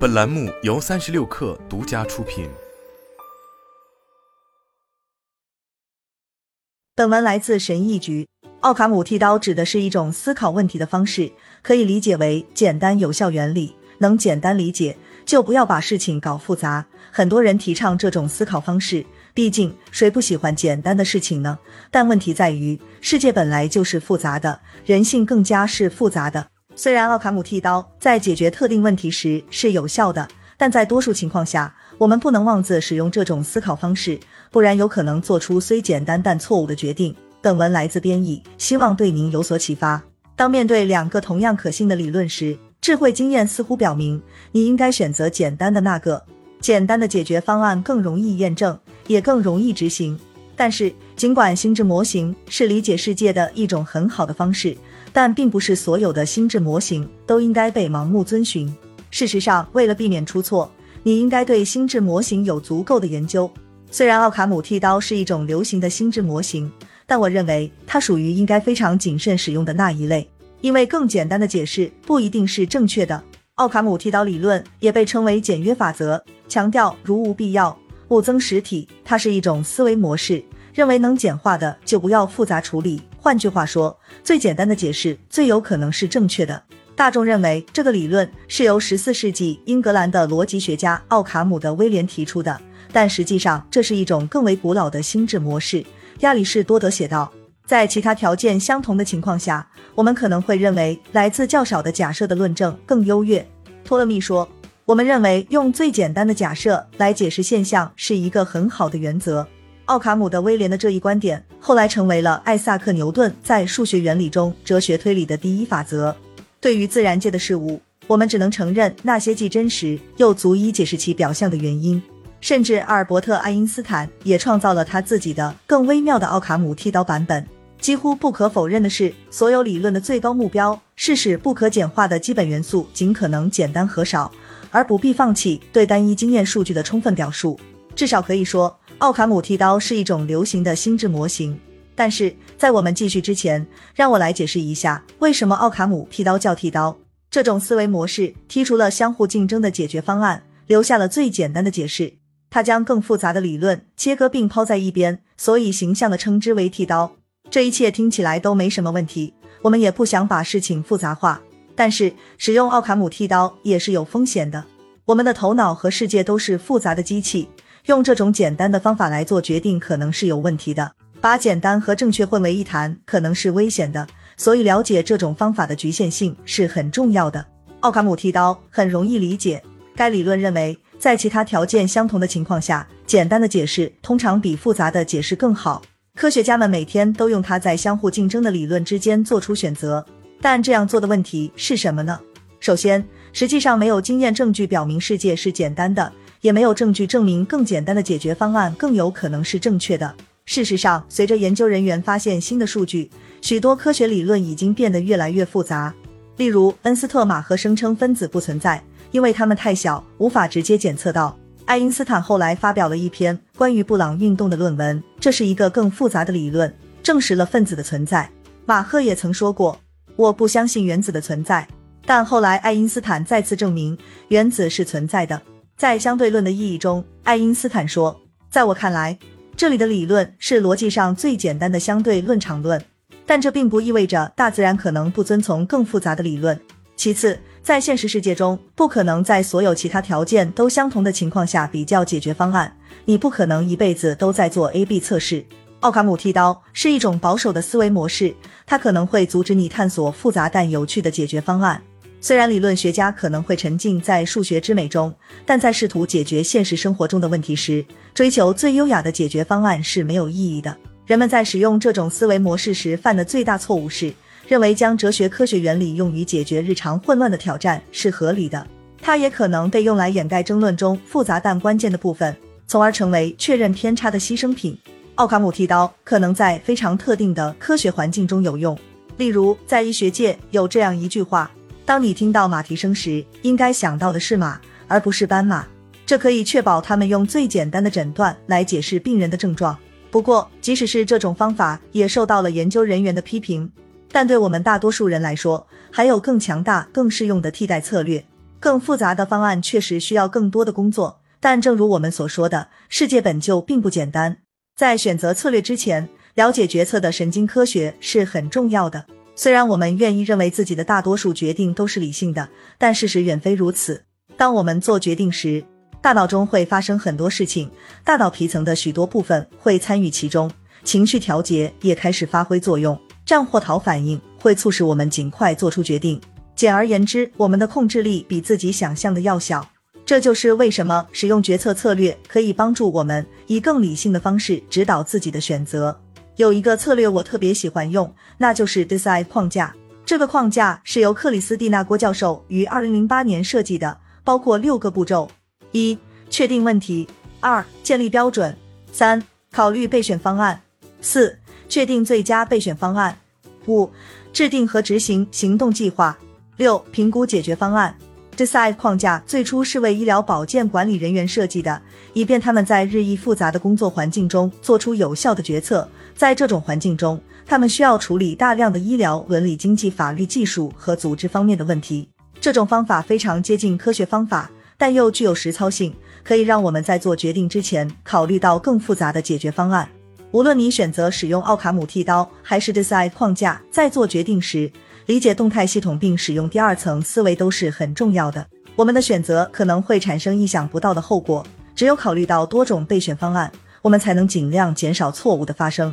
本栏目由三十六氪独家出品。本文来自神译局。奥卡姆剃刀指的是一种思考问题的方式，可以理解为简单有效原理，能简单理解就不要把事情搞复杂。很多人提倡这种思考方式，毕竟谁不喜欢简单的事情呢？但问题在于，世界本来就是复杂的，人性更加是复杂的。虽然奥卡姆剃刀在解决特定问题时是有效的，但在多数情况下，我们不能妄自使用这种思考方式，不然有可能做出虽简单但错误的决定。本文来自编译，希望对您有所启发。当面对两个同样可信的理论时，智慧经验似乎表明你应该选择简单的那个。简单的解决方案更容易验证，也更容易执行。但是，尽管心智模型是理解世界的一种很好的方式，但并不是所有的心智模型都应该被盲目遵循。事实上，为了避免出错，你应该对心智模型有足够的研究。虽然奥卡姆剃刀是一种流行的心智模型。但我认为它属于应该非常谨慎使用的那一类，因为更简单的解释不一定是正确的。奥卡姆剃刀理论也被称为简约法则，强调如无必要勿增实体。它是一种思维模式，认为能简化的就不要复杂处理。换句话说，最简单的解释最有可能是正确的。大众认为这个理论是由十四世纪英格兰的逻辑学家奥卡姆的威廉提出的，但实际上这是一种更为古老的心智模式。亚里士多德写道，在其他条件相同的情况下，我们可能会认为来自较少的假设的论证更优越。托勒密说，我们认为用最简单的假设来解释现象是一个很好的原则。奥卡姆的威廉的这一观点后来成为了艾萨克牛顿在数学原理中哲学推理的第一法则。对于自然界的事物，我们只能承认那些既真实又足以解释其表象的原因。甚至阿尔伯特·爱因斯坦也创造了他自己的更微妙的奥卡姆剃刀版本。几乎不可否认的是，所有理论的最高目标是使不可简化的基本元素尽可能简单和少，而不必放弃对单一经验数据的充分表述。至少可以说，奥卡姆剃刀是一种流行的心智模型。但是在我们继续之前，让我来解释一下为什么奥卡姆剃刀叫剃刀。这种思维模式剔除了相互竞争的解决方案，留下了最简单的解释。他将更复杂的理论切割并抛在一边，所以形象的称之为剃刀。这一切听起来都没什么问题，我们也不想把事情复杂化。但是使用奥卡姆剃刀也是有风险的。我们的头脑和世界都是复杂的机器，用这种简单的方法来做决定可能是有问题的。把简单和正确混为一谈可能是危险的，所以了解这种方法的局限性是很重要的。奥卡姆剃刀很容易理解，该理论认为。在其他条件相同的情况下，简单的解释通常比复杂的解释更好。科学家们每天都用它在相互竞争的理论之间做出选择，但这样做的问题是什么呢？首先，实际上没有经验证据表明世界是简单的，也没有证据证明更简单的解决方案更有可能是正确的。事实上，随着研究人员发现新的数据，许多科学理论已经变得越来越复杂。例如，恩斯特马赫声称分子不存在。因为它们太小，无法直接检测到。爱因斯坦后来发表了一篇关于布朗运动的论文，这是一个更复杂的理论，证实了分子的存在。马赫也曾说过：“我不相信原子的存在。”但后来爱因斯坦再次证明原子是存在的。在相对论的意义中，爱因斯坦说：“在我看来，这里的理论是逻辑上最简单的相对论场论，但这并不意味着大自然可能不遵从更复杂的理论。”其次。在现实世界中，不可能在所有其他条件都相同的情况下比较解决方案。你不可能一辈子都在做 A/B 测试。奥卡姆剃刀是一种保守的思维模式，它可能会阻止你探索复杂但有趣的解决方案。虽然理论学家可能会沉浸在数学之美中，但在试图解决现实生活中的问题时，追求最优雅的解决方案是没有意义的。人们在使用这种思维模式时犯的最大错误是。认为将哲学科学原理用于解决日常混乱的挑战是合理的，它也可能被用来掩盖争论中复杂但关键的部分，从而成为确认偏差的牺牲品。奥卡姆剃刀可能在非常特定的科学环境中有用，例如在医学界有这样一句话：当你听到马蹄声时，应该想到的是马，而不是斑马。这可以确保他们用最简单的诊断来解释病人的症状。不过，即使是这种方法，也受到了研究人员的批评。但对我们大多数人来说，还有更强大、更适用的替代策略。更复杂的方案确实需要更多的工作，但正如我们所说的，世界本就并不简单。在选择策略之前，了解决策的神经科学是很重要的。虽然我们愿意认为自己的大多数决定都是理性的，但事实远非如此。当我们做决定时，大脑中会发生很多事情，大脑皮层的许多部分会参与其中，情绪调节也开始发挥作用，战或逃反应会促使我们尽快做出决定。简而言之，我们的控制力比自己想象的要小。这就是为什么使用决策策略可以帮助我们以更理性的方式指导自己的选择。有一个策略我特别喜欢用，那就是 Decide 框架。这个框架是由克里斯蒂娜郭教授于二零零八年设计的，包括六个步骤：一、确定问题；二、建立标准；三、考虑备选方案；四、确定最佳备选方案；五、制定和执行行动计划。六、评估解决方案。Decide 框架最初是为医疗保健管理人员设计的，以便他们在日益复杂的工作环境中做出有效的决策。在这种环境中，他们需要处理大量的医疗、伦理、经济、法律、技术和组织方面的问题。这种方法非常接近科学方法，但又具有实操性，可以让我们在做决定之前考虑到更复杂的解决方案。无论你选择使用奥卡姆剃刀还是 Decide 框架，在做决定时。理解动态系统并使用第二层思维都是很重要的。我们的选择可能会产生意想不到的后果，只有考虑到多种备选方案，我们才能尽量减少错误的发生。